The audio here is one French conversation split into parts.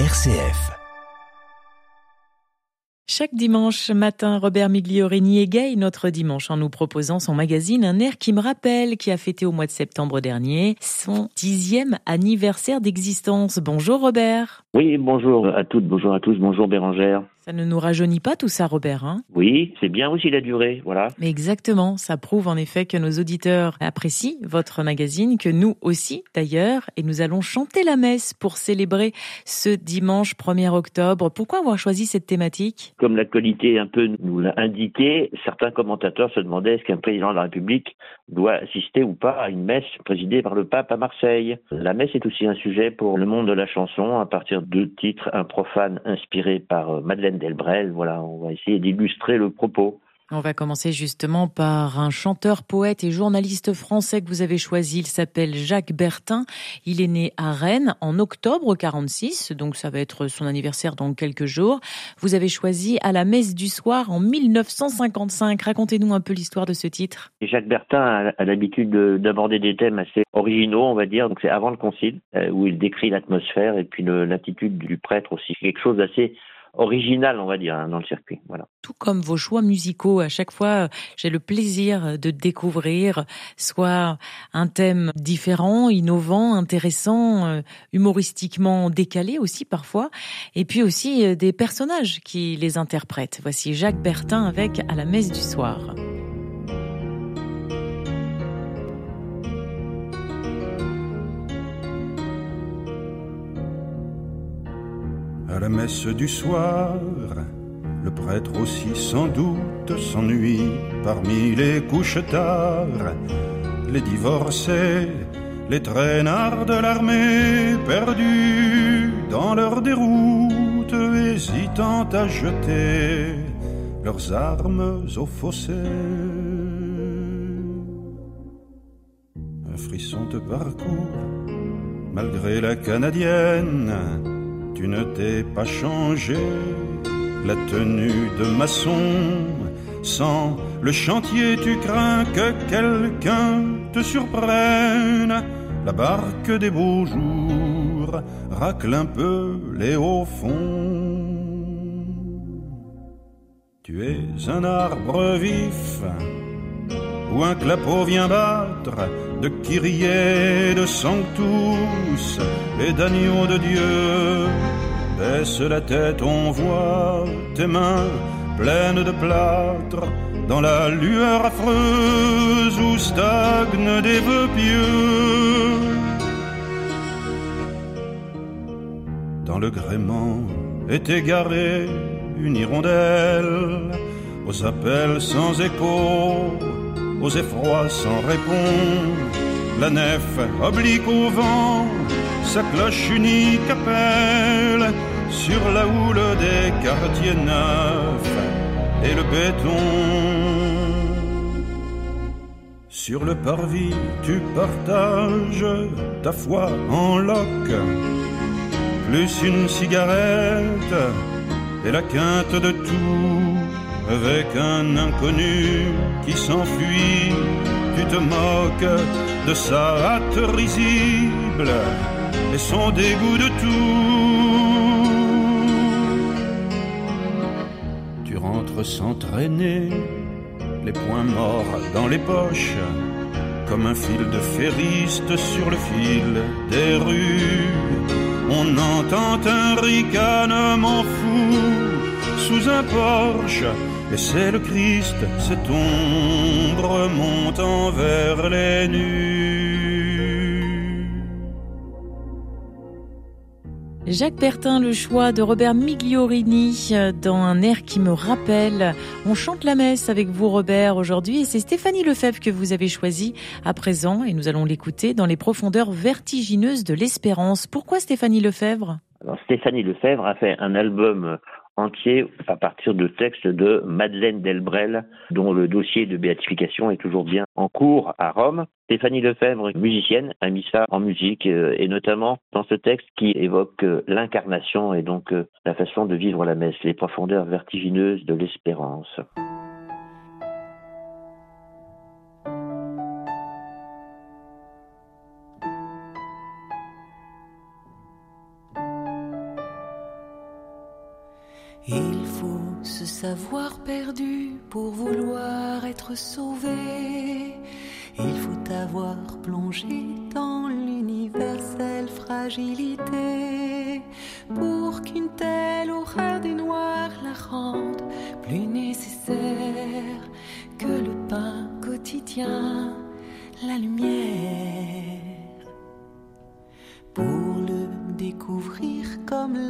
RCF. Chaque dimanche matin, Robert Migliorini égaye notre dimanche en nous proposant son magazine Un air qui me rappelle, qui a fêté au mois de septembre dernier son dixième anniversaire d'existence. Bonjour Robert. Oui, bonjour à toutes, bonjour à tous, bonjour Bérangère. Ça ne nous rajeunit pas tout ça, Robert. Hein? Oui, c'est bien aussi la durée, voilà. Mais exactement, ça prouve en effet que nos auditeurs apprécient votre magazine, que nous aussi d'ailleurs, et nous allons chanter la messe pour célébrer ce dimanche 1er octobre. Pourquoi avoir choisi cette thématique? Comme l'actualité un peu nous l'a indiqué, certains commentateurs se demandaient est-ce qu'un président de la République doit assister ou pas à une messe présidée par le pape à Marseille. La messe est aussi un sujet pour le monde de la chanson à partir de titres Un profane inspiré par Madeleine Delbrel. Voilà, on va essayer d'illustrer le propos. On va commencer justement par un chanteur, poète et journaliste français que vous avez choisi. Il s'appelle Jacques Bertin. Il est né à Rennes en octobre 46, donc ça va être son anniversaire dans quelques jours. Vous avez choisi à la messe du soir en 1955. Racontez-nous un peu l'histoire de ce titre. Jacques Bertin a, l'habitude d'aborder des thèmes assez originaux, on va dire. Donc c'est avant le concile, euh, où il décrit l'atmosphère et puis l'attitude du prêtre aussi. Quelque chose d'assez original, on va dire, hein, dans le circuit. Voilà. Tout comme vos choix musicaux, à chaque fois, j'ai le plaisir de découvrir soit un thème différent, innovant, intéressant, euh, humoristiquement décalé aussi parfois, et puis aussi euh, des personnages qui les interprètent. Voici Jacques Bertin avec À la messe du soir. La messe du soir, le prêtre aussi sans doute s'ennuie parmi les couches tard, les divorcés, les traînards de l'armée perdus dans leur déroute, hésitant à jeter leurs armes au fossé. Un frisson te parcourt malgré la canadienne tu ne t'es pas changé la tenue de maçon. Sans le chantier, tu crains que quelqu'un te surprenne. La barque des beaux jours racle un peu les hauts fonds. Tu es un arbre vif où un clapot vient battre de kyriés, de sanctus et d'agneaux de Dieu. Baisse la tête, on voit tes mains pleines de plâtre dans la lueur affreuse où stagnent des vœux pieux. Dans le gréement est égarée une hirondelle aux appels sans écho aux effrois sans réponse. La nef oblique au vent, sa cloche unique appelle sur la houle des quartiers neufs et le béton. Sur le parvis, tu partages ta foi en loc, plus une cigarette et la quinte de tout avec un inconnu qui s'enfuit. Tu te moques de sa hâte risible et son dégoût de tout. Tu rentres sans traîner, les poings morts dans les poches, comme un fil de ferriste sur le fil des rues. On entend un ricanement fou sous un porche et c'est le Christ, cette ombre montant vers les nues. Jacques Bertin, le choix de Robert Migliorini euh, dans un air qui me rappelle. On chante la messe avec vous, Robert, aujourd'hui, et c'est Stéphanie Lefebvre que vous avez choisi à présent, et nous allons l'écouter dans les profondeurs vertigineuses de l'espérance. Pourquoi Stéphanie Lefebvre? Alors, Stéphanie Lefebvre a fait un album entier à partir de textes de Madeleine Delbrel, dont le dossier de béatification est toujours bien en cours à Rome. Stéphanie Lefebvre, musicienne, a mis ça en musique, euh, et notamment dans ce texte qui évoque euh, l'incarnation et donc euh, la façon de vivre la messe, les profondeurs vertigineuses de l'espérance. Pour vouloir être sauvé. Il faut avoir plongé dans l'universelle fragilité pour qu'une telle horreur du noir la rende plus nécessaire que le pain quotidien, la lumière.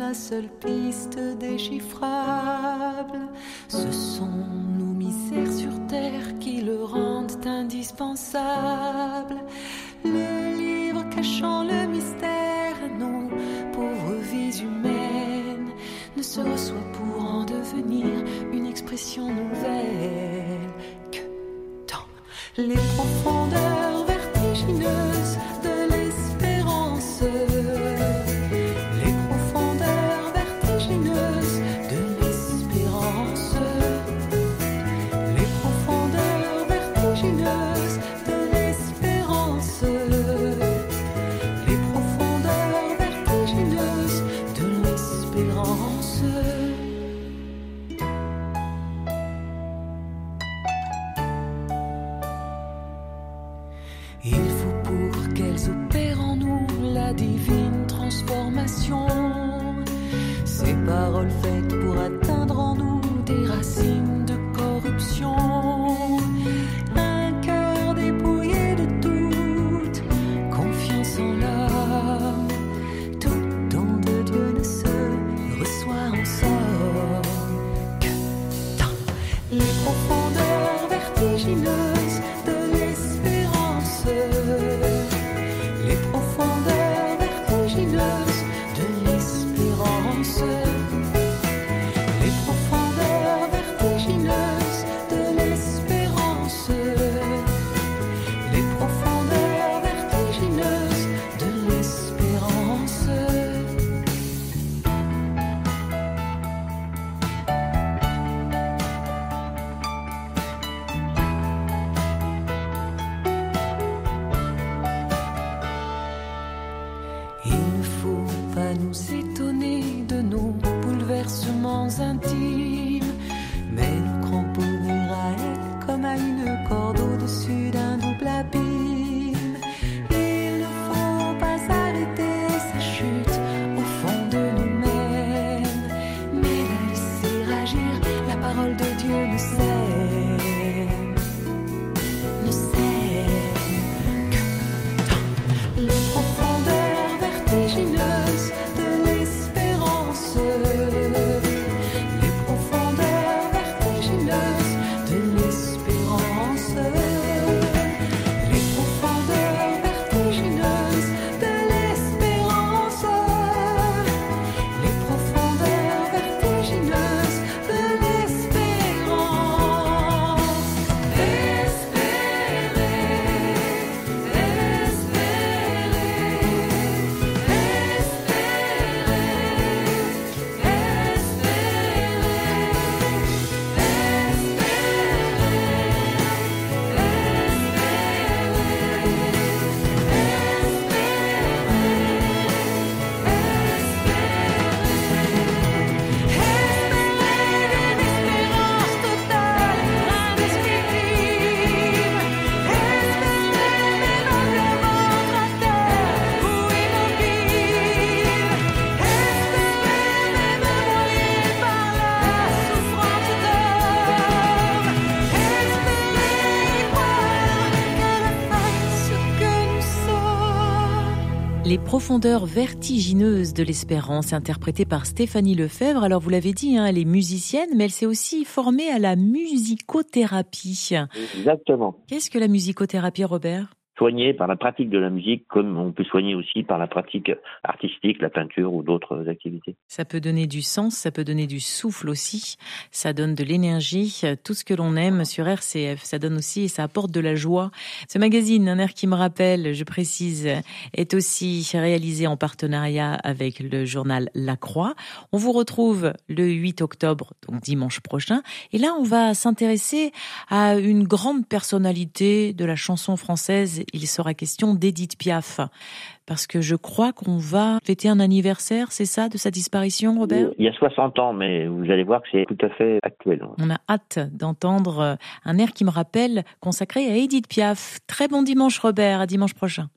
La seule piste déchiffrable, ce sont nos misères sur terre qui le rendent indispensable. Le livre cachant le mystère nos pauvres vies humaines ne se reçoit pour en devenir une expression nouvelle que dans les profondeurs Il faut pour qu'elles opèrent en nous la divine transformation. Ces paroles faites profondeurs vertigineuses de l'espérance, interprétée par Stéphanie Lefebvre. Alors vous l'avez dit, hein, elle est musicienne, mais elle s'est aussi formée à la musicothérapie. Exactement. Qu'est-ce que la musicothérapie, Robert? Soigner par la pratique de la musique, comme on peut soigner aussi par la pratique artistique, la peinture ou d'autres activités. Ça peut donner du sens, ça peut donner du souffle aussi, ça donne de l'énergie, tout ce que l'on aime sur RCF, ça donne aussi et ça apporte de la joie. Ce magazine, Un air qui me rappelle, je précise, est aussi réalisé en partenariat avec le journal La Croix. On vous retrouve le 8 octobre, donc dimanche prochain, et là on va s'intéresser à une grande personnalité de la chanson française il sera question d'Edith Piaf. Parce que je crois qu'on va fêter un anniversaire, c'est ça, de sa disparition, Robert? Il y a 60 ans, mais vous allez voir que c'est tout à fait actuel. On a hâte d'entendre un air qui me rappelle consacré à Edith Piaf. Très bon dimanche, Robert. À dimanche prochain.